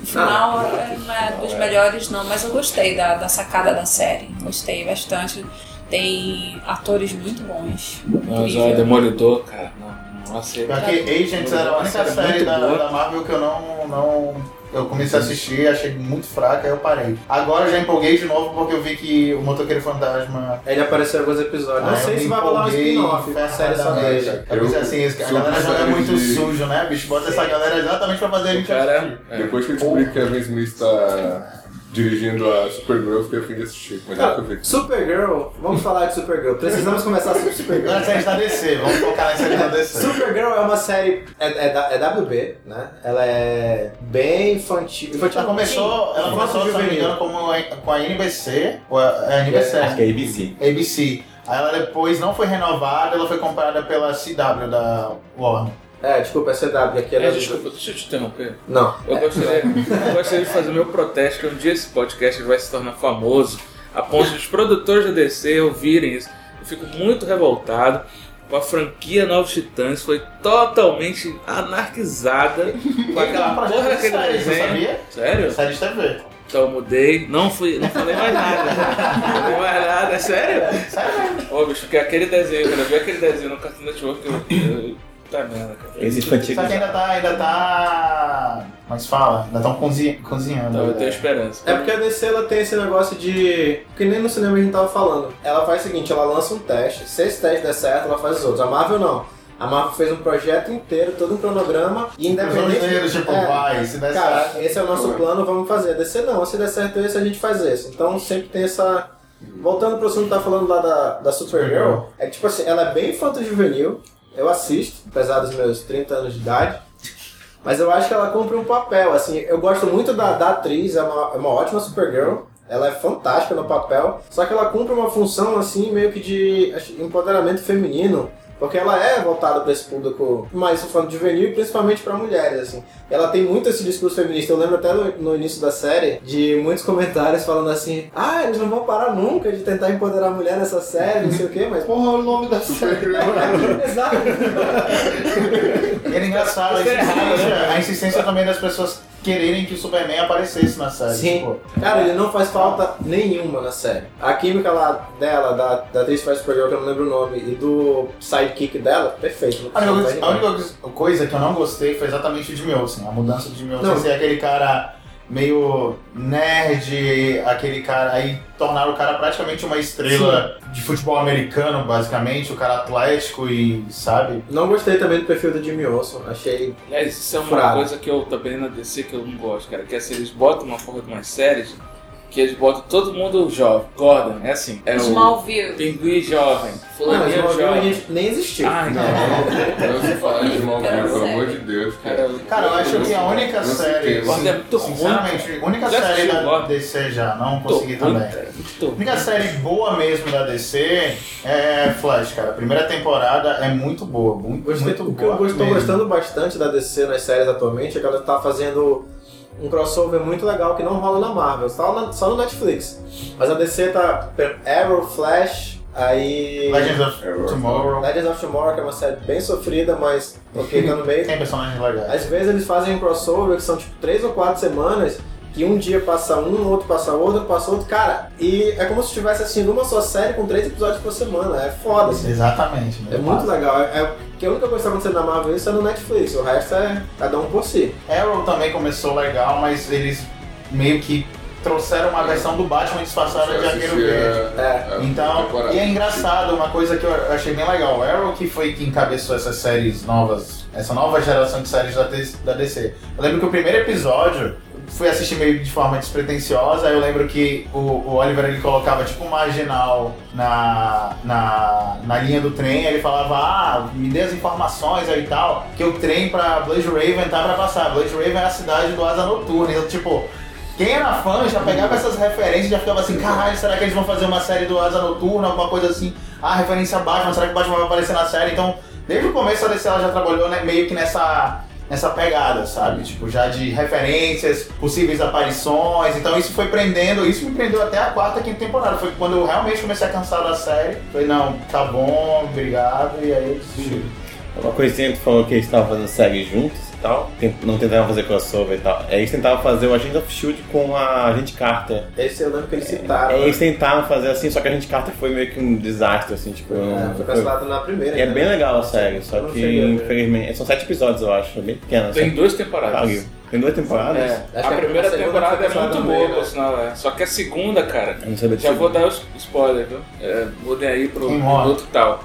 O final é, não é dos melhores, não, mas eu gostei da, da sacada da série. Gostei bastante. Tem atores muito bons. Mas ó, Demolidor, cara, não, não aceito. Pior que Agents era a única Série série muito da, da Marvel que eu não, não. Eu comecei a assistir, achei muito fraca, aí eu parei. Agora eu já empolguei de novo porque eu vi que o Motoqueiro Fantasma. Ele apareceu em alguns episódios. Ah, não eu sei se vai rolar um spin-off, uma série só ferradamente. dele. Eu pensei assim, esse- a galera joga série muito de- sujo, né, bicho? Bota essa galera exatamente pra fazer a gente cara. é. Depois que eu descobri que Kevin Smith tá dirigindo a Supergirl, eu fiquei a fim de assistir. Mas é o que eu vi. Supergirl, vamos falar de Supergirl. Precisamos começar sobre Supergirl. Agora a série da DC, vamos focar na série da DC. Supergirl é uma série. É, é, é WB, né? Ela é bem infantil. infantil Ela começou, ela começou, se não me engano, como a- com a NBC, ou a, é a NBC, Acho que é ABC. ABC. Aí ela depois não foi renovada, ela foi comprada pela CW da Warner. É, desculpa, é CW, aqui é, É, desculpa, deixa eu te interromper. Não. Eu gostaria, eu gostaria de fazer meu protesto que um dia esse podcast vai se tornar famoso a ponto de os produtores da DC ouvirem isso. Eu fico muito revoltado com a franquia Novos Titãs, foi totalmente anarquizada com aquela Ela porra daquele série, você desenho. sabia? Sério? Série de TV. Então eu mudei, não fui, não falei mais nada. Não falei mais nada, é sério? Sério mesmo. Ô bicho, porque aquele desenho, quando eu vi aquele desenho no Cartoon Network, eu. eu tá merda, cara. Esse Só infantil. que ainda tá, ainda tá... Como é fala? Ainda estão cozinha, cozinhando. Então eu né? tenho esperança. É porque a DC ela tem esse negócio de. Que nem no cinema a gente tava falando. Ela faz o seguinte: ela lança um teste, se esse teste der certo, ela faz os outros. A Marvel não. A Marvel fez um projeto inteiro, todo um cronograma e independente. tipo, É. vai, se der Cara, certo. esse é o nosso plano, vamos fazer. A DC não, se der certo esse, a gente faz esse. Então sempre tem essa. Voltando pro assunto que tá falando lá da, da Supergirl, é que tipo assim, ela é bem infanto-juvenil, eu assisto, apesar dos meus 30 anos de idade. Mas eu acho que ela cumpre um papel, assim, eu gosto muito da, da atriz, é uma, é uma ótima Supergirl, ela é fantástica no papel, só que ela cumpre uma função, assim, meio que de empoderamento feminino, porque ela é voltada para esse público mais infanto juvenil e principalmente para mulheres, assim. Ela tem muito esse discurso feminista. Eu lembro até no, no início da série de muitos comentários falando assim: ah, eles não vão parar nunca de tentar empoderar a mulher nessa série, não sei o quê, mas. Porra, o nome da série. Exato. Era engraçado a é insistência, né? a insistência também das pessoas quererem que o Superman aparecesse na série. Sim. Tipo, Cara, ele não faz falta nenhuma na série. A química lá dela, da, da atriz que faz Supergirl, que eu não lembro o nome, e do sidekick dela, perfeito. A única, a única coisa que eu não gostei foi exatamente o Jimmy Olsen. A mudança do Jimmy Olsen ser aquele cara meio nerd, aquele cara aí tornar o cara praticamente uma estrela de futebol americano, basicamente, o cara atlético e sabe? Não gostei também do perfil do Jimmy Olsen. Achei. Aliás, isso é uma coisa que eu também na DC que eu não gosto, cara. Que é assim, eles botam uma porra de umas séries que eles botam todo mundo jovem. Gordon, é assim. É o Smallville. Pinguim jovem, Não, fulaninho Smallville a jovem. nem existiu. Ai, não. Não se fala de Smallville, pelo sério. amor de Deus. Cara, Cara, eu acho que a única Não série. Gordon é muito ruim. Sinceramente, a única Já série da Gordon? DC já, não Tô consegui ruim, também. muito A única série boa mesmo da DC é Flash, cara. A primeira temporada é muito boa, muito, Gostei, muito o que eu boa estou gostando bastante da DC nas séries atualmente é que ela está fazendo um crossover muito legal que não rola na Marvel, só, na- só no Netflix. Mas a DC tá Arrow, Flash, aí Legends of Arrow. Tomorrow. Legends of Tomorrow, que é uma série bem sofrida, mas ok, tá no meio. Tem personagens legais. Às vezes eles fazem um crossover que são tipo três ou quatro semanas, que um dia passa um, outro passa outro, passa outro, cara, e é como se estivesse assistindo uma só série com três episódios por semana, é foda, assim. Exatamente. É muito legal. É, é, que a única coisa que tá acontecendo na Marvel isso é no Netflix, o resto é cada um por si. Arrow também começou legal, mas eles meio que trouxeram uma versão do Batman disfarçada de Arqueiro Verde. É. Então, e é engraçado, uma coisa que eu achei bem legal. O Arrow que foi que encabeçou essas séries novas, essa nova geração de séries da, da DC. Eu lembro que o primeiro episódio, fui assistir meio de forma despretensiosa, eu lembro que o, o Oliver ele colocava tipo um marginal na, na, na linha do trem, ele falava, ah, me dê as informações aí e tal, que o trem pra Blaze Raven tá pra passar. Blaze Raven é a cidade do Asa Noturna, então tipo... Quem era fã já pegava essas referências e já ficava assim, caralho, será que eles vão fazer uma série do Asa Noturna, alguma coisa assim? Ah, referência a Batman, será que o Batman vai aparecer na série? Então, desde o começo a DC ela já trabalhou né, meio que nessa, nessa pegada, sabe? Tipo, já de referências, possíveis aparições. Então isso foi prendendo, isso me prendeu até a quarta, quinta temporada. Foi quando eu realmente comecei a cansar da série. Falei, não, tá bom, obrigado, e aí eu desisti. Uma coisinha que tu falou que eles estavam fazendo séries juntos tal, não tentavam fazer crossover e tal. Aí eles tentavam fazer o Agent of Shield com a Agente Carter. Esse eu lembro que eles citaram. Aí eles tentaram fazer assim, só que a Agente Carter foi meio que um desastre, assim, tipo. É, não- foi foi- cancelado na primeira. E é né? bem legal a série, só que infelizmente. São sete episódios, eu acho, é bem pequena. Tem só- duas temporadas. Tem duas temporadas? É, a a primeira temporada é muito boa, por né? sinal. É. Só que a segunda, cara, Eu não sabia já vou dar os spoilers, viu? É, mudem aí pro minuto tal.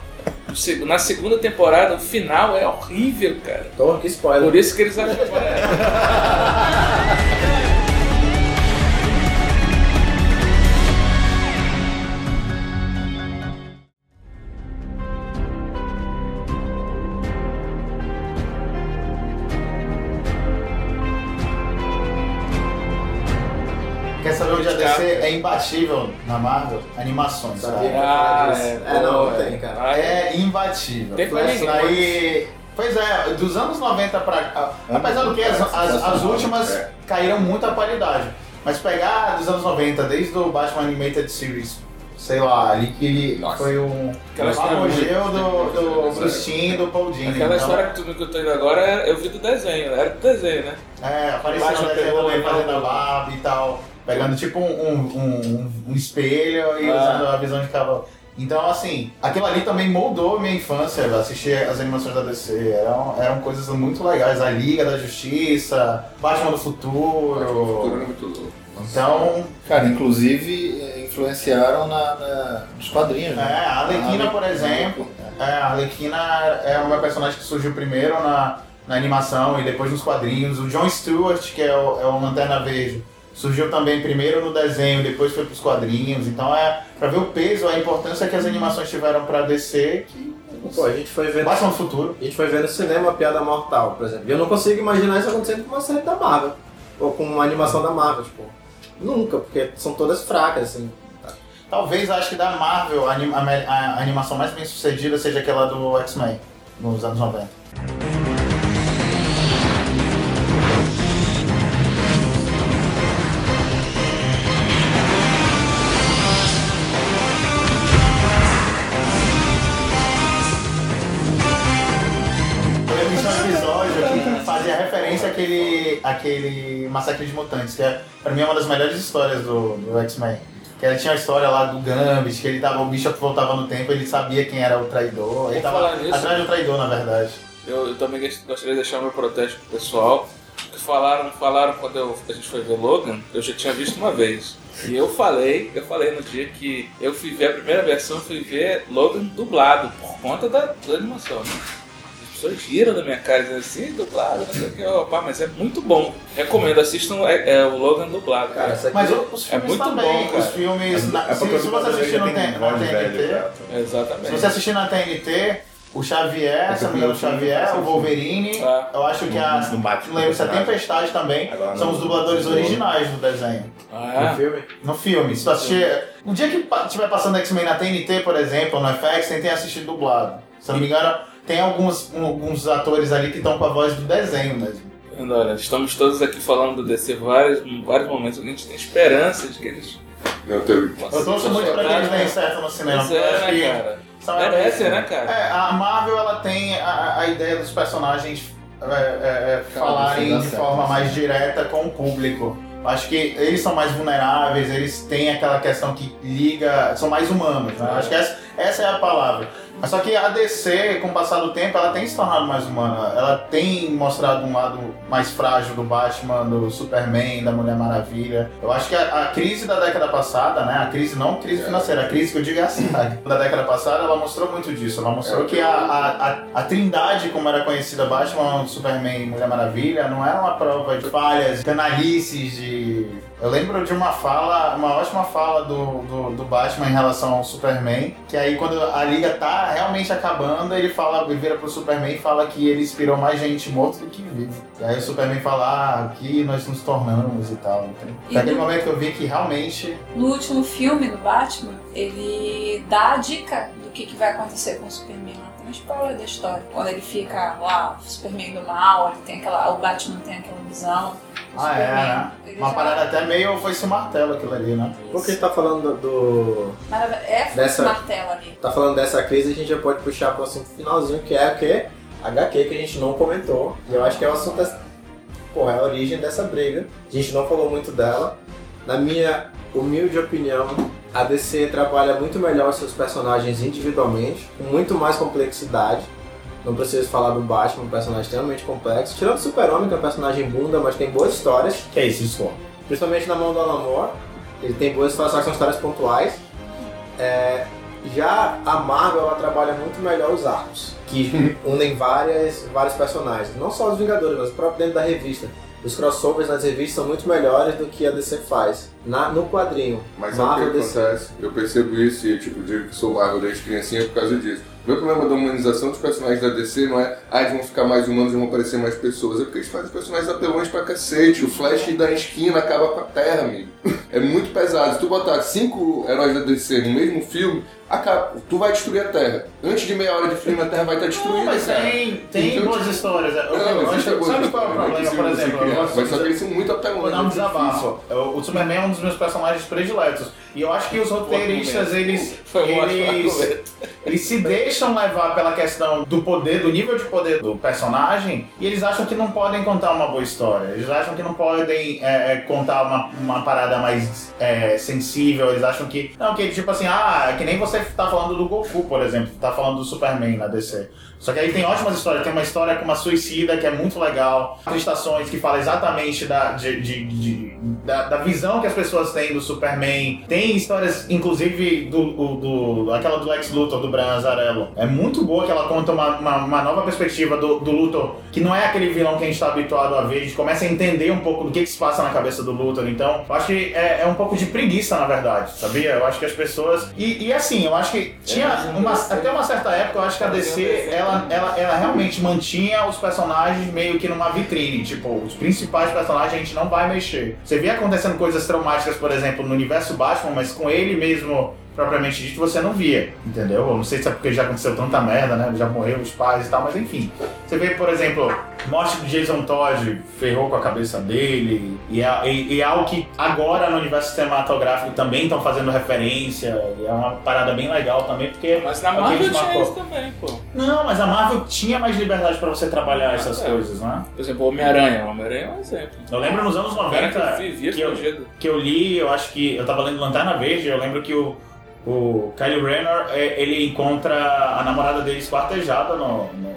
Na segunda temporada, o final é horrível, cara. Porra, que spoiler. Por isso que eles acham é, imbatível na Marvel, animações, Sabia eu ia falar Ah, é, É, não, pô, não tem, cara. Ah, É imbatível. Tem ninguém. Aí, pois é, dos anos 90 pra cá, apesar do que as, as, as últimas É. caíram muito a qualidade, mas pegar dos anos 90, desde o Batman Animated Series, sei lá, ali que Nossa. foi um Aquela um história apogeu do, do e do Paul Dini. Aquela então, história que tu que eu tô indo agora, eu vi do desenho, era do desenho, né? É, apareceu no desenho também o- fazendo a Barbie e tal, pegando tipo um, um, um- um espelho e Ah. usando a visão de cavalo. Então, assim, aquilo ali também moldou minha infância, assistir as animações da DC. Eram, eram coisas muito legais. A Liga da Justiça, Batman do Mas o futuro Futuro. é muito louco. Então, Cara, inclusive influenciaram na, na- nos quadrinhos, é, né? a Arlequina, Ah, por exemplo, é, a Arlequina é uma personagem que surgiu primeiro na, na animação e depois nos quadrinhos. O John Stewart, que é o, é o Lanterna Verde, surgiu também primeiro no desenho, depois foi pros quadrinhos. Então é pra ver o peso, a importância que as animações tiveram pra DC, que Pô, a gente foi ver. Batman no futuro. A gente foi ver no cinema a Piada Mortal, por exemplo. E eu não consigo imaginar isso acontecendo com uma série da Marvel. Ou com uma animação da Marvel, tipo. Nunca, porque são todas fracas, assim. Talvez acho que da Marvel a, anim- a me- a animação mais bem sucedida seja aquela do X-Men, nos anos 90. Referência àquele, àquele Massacre de Mutantes, que é, pra mim é uma das melhores histórias do, do X-Men. Que ela tinha a história lá do Gambit, que ele tava, o bicho voltava no tempo, ele sabia quem era o traidor. Ele tava nisso. atrás do traidor, na verdade. Eu, eu também gost- gostaria de deixar meu protesto pro pessoal. Que falaram, falaram quando eu- a gente foi ver Logan, eu já tinha visto uma vez. E eu falei, eu falei no dia que eu fui ver a primeira versão, fui ver Logan dublado, por conta da, da animação. né? As pessoas riram da minha cara dizendo assim, dublado, não sei o que, opa, mas é muito bom. Recomendo, assistam é, é, o Logan dublado. Cara, aqui. Mas os É filmes muito também, bom, cara. os filmes... na- É se, se você assistir no, tem na velha TNT... Exatamente. Se você assistir na TNT, o Xavier, se não me engano, o Xavier, o Wolverine, Ah. eu acho que a. Não bate com o Lembra-se, a. Tempestade também, Agora são não. os dubladores Não. originais do desenho. No Ah, filme. No filme. Se tu assistir. Um dia que pa- tiver passando X-Men na TNT, por exemplo, no FX, tentem assistir dublado. Se não me engano, tem alguns, um- alguns atores ali que estão com a voz do desenho mesmo. olha, estamos todos aqui falando do DC vários, em vários momentos, a gente tem esperança de que eles Não, teve. Eu torço muito pra que eles deem certo no cinema. Eu é, acho né, que cara? Merece, né, cara? É, a Marvel ela tem a, a ideia dos personagens é, é, é, falarem de certo, forma mais direta com o público. Acho que eles são mais vulneráveis, eles têm aquela questão que liga, são mais humanos, né? Acho que essa, essa é a palavra. Mas só que a DC, com o passar do tempo, ela tem se tornado mais humana. Ela tem mostrado um lado mais frágil do Batman, do Superman, da Mulher Maravilha. Eu acho que a, a crise da década passada, né? A crise não crise financeira, a crise que eu digo é a cidade. Da década passada, ela mostrou muito disso. Ela mostrou É. que a, a, a, a trindade, como era conhecida Batman, Superman e Mulher Maravilha, não era uma prova de falhas, canalices, de. Eu lembro de uma fala, uma ótima fala do, do, do Batman em relação ao Superman, que aí quando a liga tá realmente acabando, ele fala, ele vira pro Superman e fala que ele inspirou mais gente morta do que vivo. E aí o Superman fala, ah, que nós nos tornamos e tal. Então, E foi aquele no- momento que eu vi que realmente No último filme do Batman, ele dá a dica do que, que vai acontecer com o Superman lá. Uma spoiler da história. Quando ele fica lá, o Superman do mal, ele tem aquela, o Batman tem aquela visão. Ah, é, né? Uma já- parada até meio foi esse martelo aquilo ali, né? Por que tá falando do, é esse Dessa- martelo ali. Tá falando dessa crise, a gente já pode puxar pro assunto finalzinho, que é o quê? HQ, que a gente não comentou. E eu acho que é o assunto. Porra, é a origem dessa briga. A gente não falou muito dela. Na minha humilde opinião, a DC trabalha muito melhor os seus personagens individualmente, com muito mais complexidade. Não preciso falar do Batman, um personagem extremamente complexo. Tirando o Super-Homem, que é um personagem bunda, mas tem boas histórias. Que é isso, isso? Principalmente na mão do Alan Moore. Ele tem boas histórias, só que são histórias pontuais. É, já a Marvel, ela trabalha muito melhor os arcos, que unem várias, vários personagens. Não só os Vingadores, mas o próprio dentro da revista. Os crossovers nas revistas são muito melhores do que a DC faz. Na, no quadrinho, Mas sabe o Marvel que DC. acontece? Eu percebo isso e, tipo, digo que sou Marvel desde criancinha por causa disso. Meu problema da humanização dos personagens da DC não é, ah, eles vão ficar mais humanos e vão aparecer mais pessoas. É porque eles fazem personagens apelões pra cacete. O Flash da esquina acaba com a Terra, amigo. É muito pesado. Se tu botar cinco heróis da DC no mesmo filme, acaba. Tu vai destruir a Terra. Antes de meia hora de filme, a Terra vai estar destruída. Não, mas tem, tem Então, boas tipo, histórias. Eu, eu, Não, eu existe alguma sabe qual é o problema, por exemplo? Eu gosto Mas só que eles são muito Vou apelões. dar um desabafo. difícil. O Superman é um dos meus personagens prediletos. E eu acho que os roteiristas, eles, eles, eles se deixam levar pela questão do poder, do nível de poder do personagem, e eles acham que não podem contar uma boa história. Eles acham que não podem é, é, contar uma, uma parada mais é, sensível. Eles acham que. Não, que tipo assim, ah, que nem você tá falando do Goku, por exemplo, tá falando do Superman na DC. Só que aí tem ótimas histórias. Tem uma história com uma suicida que é muito legal. Tem estações que fala exatamente da, de, de- de- da, da visão que as pessoas têm do Superman. Tem histórias, inclusive, do, o- do, aquela do Lex Luthor, do Brian Azarello. É muito boa que ela conta uma, uma, uma nova perspectiva do, do Luthor, que não é aquele vilão que a gente está habituado a ver. A gente começa a entender um pouco do que, que se passa na cabeça do Luthor. Então, eu acho que é, é um pouco de preguiça, na verdade, sabia? Eu acho que as pessoas. E, e assim, eu acho que tinha uma, até uma certa época, eu acho que a DC, ela, ela, ela realmente mantinha os personagens meio que numa vitrine. Tipo, os principais personagens a gente não vai mexer. Você vê acontecendo coisas traumáticas, por exemplo, no universo Batman, mas com ele mesmo propriamente dito, você não via, entendeu? Eu não sei se é porque já aconteceu tanta merda, né? Já morreu os pais e tal, mas enfim. Você vê, por exemplo, morte do Jason Todd ferrou com a cabeça dele, e é, e- e é algo que agora no universo cinematográfico também estão fazendo referência, e é uma parada bem legal também, porque Mas na é Marvel tinha isso também, pô. Não, mas a Marvel tinha mais liberdade pra você trabalhar essas É. coisas, né? Por exemplo, o Homem-Aranha. O Homem-Aranha é um exemplo. Eu lembro nos anos O cara 90 que vivia que eu, que eu li, eu acho que eu tava lendo Lanterna Verde, eu lembro que o, o Kylie Renner, é, ele encontra a namorada dele esquartejada no, no,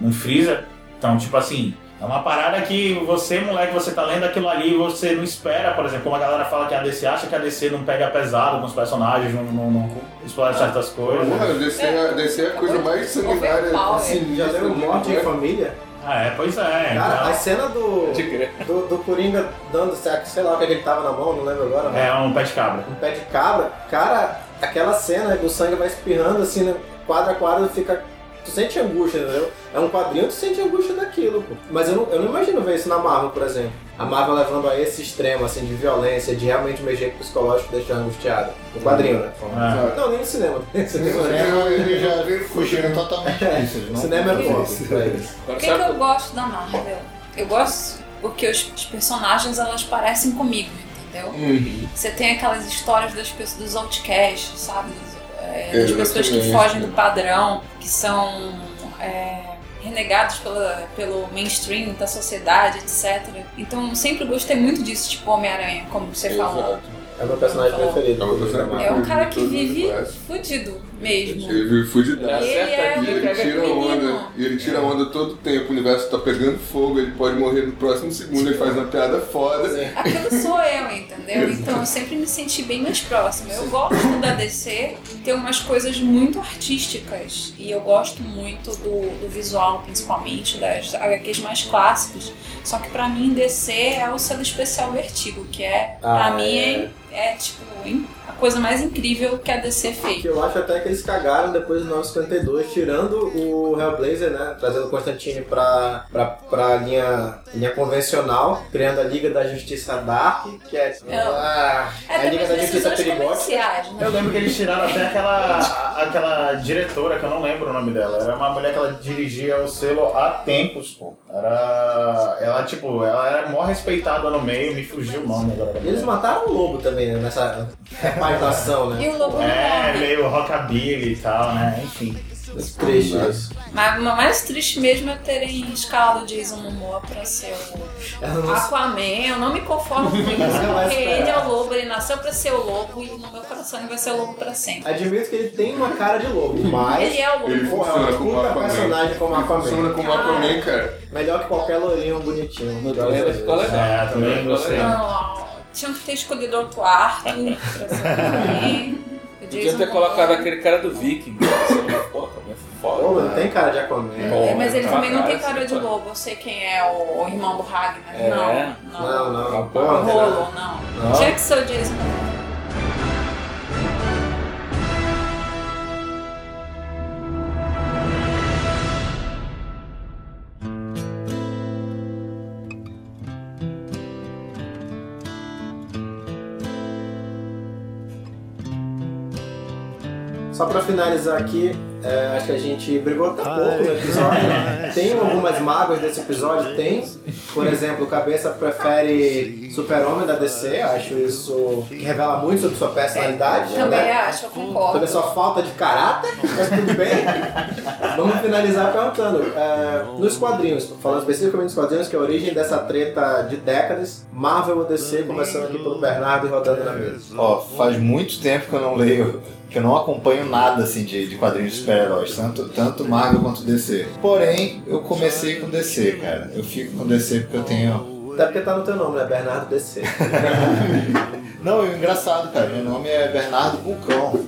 no, freezer. Então, tipo assim, é uma parada que você, moleque, você tá lendo aquilo ali e você não espera, por exemplo, como a galera fala que a DC acha que a DC não pega pesado com os personagens, não, não, não explora certas coisas. Porra, DC, é- DC é a coisa mais sanguinária. Overpower. assim, Já leu Morte em Família? Ah, é, pois é. Cara, então- a cena do, do, do Coringa dando, sei lá o que ele tava na mão, não lembro agora, né? é um pé de cabra. um pé de cabra, cara, aquela cena que o sangue vai espirrando assim, né? quadro a quadro, fica. Tu sente angústia, entendeu? É um quadrinho, tu sente angústia daquilo, pô. Mas eu não, eu não imagino ver isso na Marvel, por exemplo. A Marvel levando a esse extremo, assim, de violência, de realmente mexer com o psicológico e deixar angustiado. No quadrinho, né? Ah. Não, nem no cinema. No cinema, né? eles já fugiram totalmente disso. eles O não cinema é bom. Agora, Por que, que eu gosto da Marvel? Eu gosto porque os, os personagens elas parecem comigo, entendeu? Uhum. Você tem aquelas histórias das pessoas, dos outcasts, sabe? Das, é, das pessoas que fogem do padrão, que são é, renegados pela, pelo mainstream da sociedade, etc. Então eu sempre gostei muito disso, tipo Homem-Aranha, como você falou. Exato. É o meu personagem Falou. preferido. É o meu personagem É um cara que vive fudido mesmo. Ele vive fudidaço. Ele é E ele tira onda, e ele tira onda todo tempo, o universo tá pegando fogo, ele pode morrer no próximo segundo, ele faz uma piada foda. Aquilo sou eu, entendeu? Então eu sempre me senti bem mais próxima. Eu gosto da DC, tem umas coisas muito artísticas e eu gosto muito do, do visual, principalmente das HQs mais clássicos. Só que pra mim DC é o selo especial Vertigo, que é, pra Ah, mim, é. é, é, tipo a coisa mais incrível que a DC Que fez. eu acho até que eles cagaram depois do 952, tirando o Hellblazer, né? Trazendo o Constantine pra, pra, pra linha, linha convencional, criando a Liga da Justiça Dark, que é. É. ah, É, a Liga da Justiça Perigosa. né? Eu lembro que eles tiraram até aquela, aquela diretora, que eu não lembro o nome dela. Era uma mulher que ela dirigia o selo há tempos, pô. Era. Ela, tipo, ela era mó respeitada no meio, me fugiu o nome agora. E eles mataram o lobo também, né? Nessa né? E o Lobo não É, meio rockabilly e tal, né? Enfim. Triste isso. Mas o mais triste mesmo é terem escalado o Jason Momoa pra ser o não Aquaman. Eu não me conformo com isso, Não porque esperar. ele é o lobo, ele nasceu pra ser o lobo e no meu coração ele vai ser o lobo pra sempre. Admito que ele tem uma cara de lobo, mas. Ele é o Ele lobo. Pô, é funciona um como puta Aquaman. personagem como Ele Aquaman. funciona como Aquaman, cara. Melhor que qualquer lourinho bonitinho. Melhor Ele ficou legal. É, também gostei. Não, tinham que ter escolhido outro Arthur pra o. O Podia ter colocado aquele cara do Viking. Pô, também foda. Não tem cara de Aquaman. É, mas ele Pô, também não tem cara, cara de pô. lobo. Eu sei quem é o, o irmão do Ragnar. É? Não, Não, não. não. O. Rolo, não. Não? Tinha que ser o Jason Só pra finalizar aqui, é, acho que a gente brigou até pouco no episódio. Tem algumas mágoas desse episódio? Tem. Por exemplo, o Cabeça prefere Super-Homem da DC. Acho isso que revela muito sobre sua personalidade. Também né? acho, eu Sobre concordo. a sua falta de caráter, mas tudo bem. Vamos finalizar perguntando. é, nos quadrinhos, falando especificamente nos quadrinhos, que é a origem dessa treta de décadas, Marvel ou DC, começando aqui pelo Bernardo e rodando na mesa. Ó, faz muito tempo que eu não leio, que eu não acompanho nada assim de, de quadrinhos de super-heróis, tanto, tanto Marvel quanto DC. Porém, eu comecei com DC, cara. Eu fico com DC porque eu tenho. Até porque tá no teu nome, né? Bernardo DC. Não, é engraçado, cara. Meu nome é Bernardo Vulcão.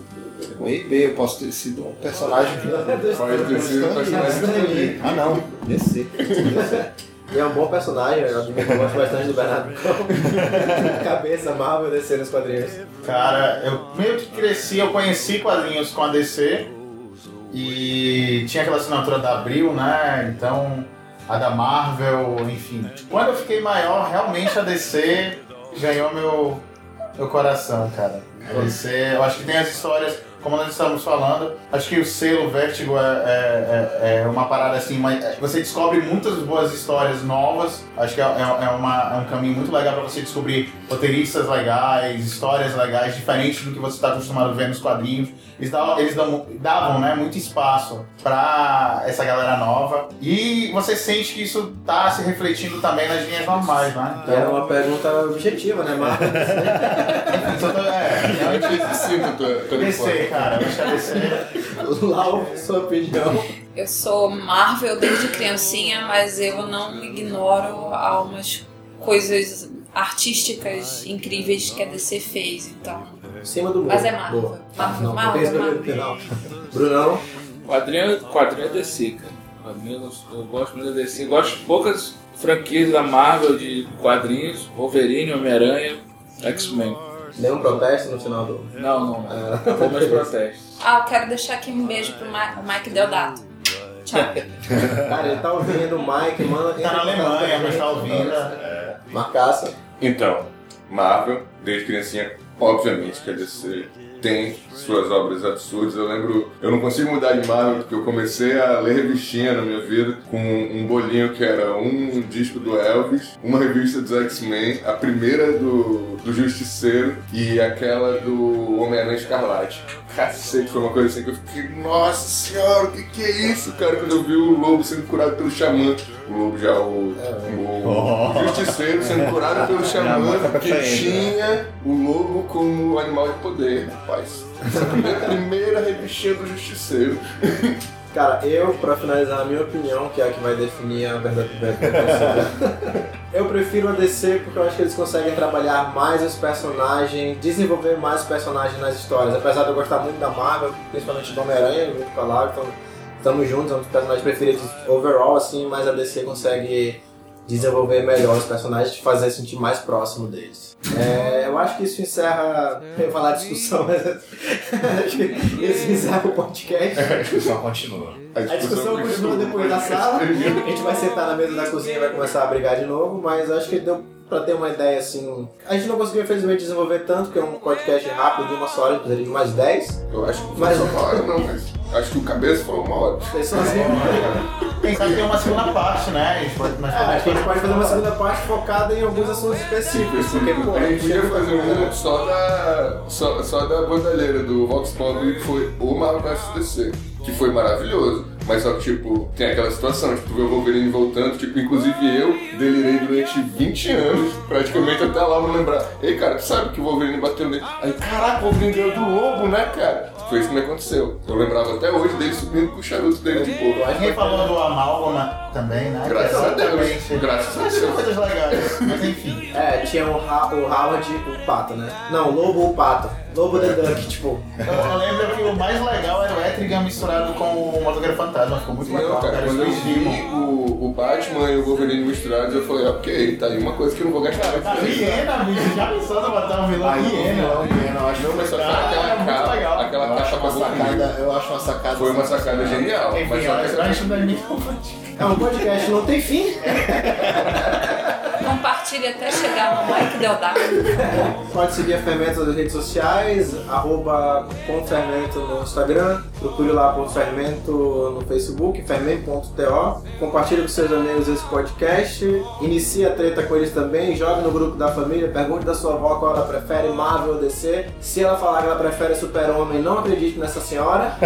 B, eu posso ter sido um personagem que. Pode ter sido um personagem Ah, não. DC. E é um bom personagem, eu gosto bastante do Bernardo. Cabeça, Marvel, DC nos quadrinhos. Cara, eu meio que cresci, eu conheci quadrinhos com a DC e tinha aquela assinatura da Abril, né? Então, a da Marvel, enfim. Quando eu fiquei maior, realmente a DC ganhou meu, meu coração, cara. A DC, eu acho que tem as histórias, como nós estamos falando, acho que o selo Vertigo é, é, é- é uma parada assim, mas você descobre muitas boas histórias novas. Acho que é, é- é uma- um caminho muito legal para você descobrir roteiristas legais, histórias legais, diferentes do que você está acostumado a ver nos quadrinhos. Eles davam, eles davam né, muito espaço para essa galera nova. E você sente que isso tá se refletindo também nas linhas normais, né? E era uma pergunta objetiva, né, Marvel? Então, é, tô, tô de DC, cara. Eu acho que a DC Lau, sua opinião. Eu sou Marvel desde criancinha, mas eu não ignoro algumas coisas artísticas incríveis que a DC fez, então. Cima do muro. Mas é Marvel. Boa. Marvel, não, Marvel, não Marvel. final. Brunão, Quadrinho, quadrinho é DC, cara. Quadrinho, eu, gosto muito da DC. Gosto de poucas franquias da Marvel de quadrinhos. Wolverine, Homem-Aranha, X-Men. nenhum protesto no final do. Não, não, não. Ah, Apenas protestos. Ah, eu quero deixar aqui um beijo pro Ma- o Mike Deodato. Tchau. Cara, ele tá ouvindo o Mike, manda. tá na Alemanha, mas tá ouvindo. Marcaça. Então, Marvel, desde criancinha, obviamente que a DC tem suas obras absurdas. Eu lembro, eu não consigo mudar de Marvel porque eu comecei a ler revistinha na minha vida com um bolinho que era um disco do Elvis, uma revista dos X-Men, a primeira do, do Justiceiro e aquela do Homem-Aranha Escarlate. Cacete, foi uma coisa assim que eu fiquei, nossa senhora, o que, que é isso, cara? Quando eu vi o lobo sendo curado pelo xamã, o lobo já, o, o, o Justiceiro sendo curado pelo xamã, tá que saindo, tinha o lobo como animal de poder, rapaz. Essa foi a primeira revistinha do Justiceiro. Cara, eu, pra finalizar, a minha opinião, que é a que vai definir a verdade verdadeira, eu prefiro a DC porque eu acho que eles conseguem trabalhar mais os personagens, desenvolver mais os personagens nas histórias. Apesar de eu gostar muito da Marvel, principalmente do Homem-Aranha, junto com a então estamos juntos, é um dos personagens preferidos overall, assim, mas a DC consegue desenvolver melhor os personagens e fazer sentir mais próximo deles. É, eu acho que isso encerra. Eu ia falar discussão, mas acho que isso encerra o podcast. A discussão continua. A discussão continua depois da sala. A gente vai sentar na mesa da cozinha e vai começar a brigar de novo, mas acho que deu pra ter uma ideia assim. A gente não conseguiu, infelizmente, desenvolver tanto, que é um podcast rápido de uma só hora, precisaria de mais 10. Eu acho que Mas- hora, não, mas acho que o cabeça falou uma hora. São assim. Quem sabe tem uma segunda parte, né? A gente pode, nós É, acho que a gente pode fazer uma segunda parte focada em alguns assuntos específicos, porque, pô, a gente podia fazer um só da, só, só da bandalheira do Vox Pop que foi o Marvel vs DC, que foi maravilhoso. Mas só que, tipo, tem aquela situação, tipo, ver o Wolverine voltando, tipo, inclusive eu delirei durante 20 anos, praticamente até lá eu lembrar. Ei, cara, tu sabe que o Wolverine bateu nele? Aí, caraca, o Wolverine ganhou do lobo, né, cara? Foi isso que me aconteceu. Eu lembrava até hoje dele subindo com o charuto dele de boa. Ninguém falou do Amálgama também, né? Graças a Deus, graças a Deus. coisas legais, mas enfim. É, tinha o, Ha- o Howard e o Pato, né? Não, o Lobo o Pato. Lobo the Duck, tipo. Eu, eu lembro que o mais legal era o Etrigan misturado com o Motoqueiro Fantasma, ficou muito legal, cara, cara. quando eu vi o, o Batman e o Wolverine misturados, eu falei, ok, tá aí uma coisa que eu não vou gastar. A hiena, bicho, já pensou em botar um vilão Aí, hiena? eu acho Não, mas só que Ah, aquela é legal. aquela eu capa acho uma acabou comigo. sacada, eu acho uma sacada. Foi uma sacada genial. Enfim, mas só que a não é muito É um podcast, não tem fim. Compartilhe até chegar no Mike Deodato. Pode seguir a Fermento nas redes sociais, arroba com Fermento no Instagram, procure lá por Fermento no Facebook, fermento.to. Compartilhe com seus amigos esse podcast, inicie a treta com eles também, jogue no grupo da família, pergunte da sua avó qual ela prefere, Marvel ou DC. Se ela falar que ela prefere Super-Homem, não acredite nessa senhora.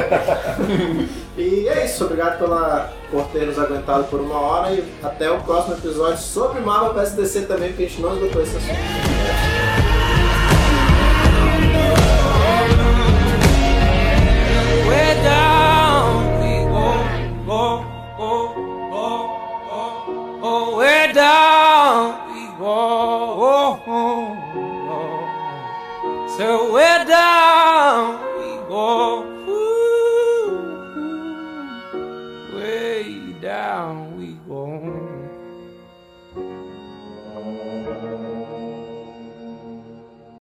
e é isso, obrigado pela, por ter nos aguentado por uma hora e até o próximo episódio sobre Marvel vs DC também, porque a gente não esgotou esse assunto. Way down we go, down.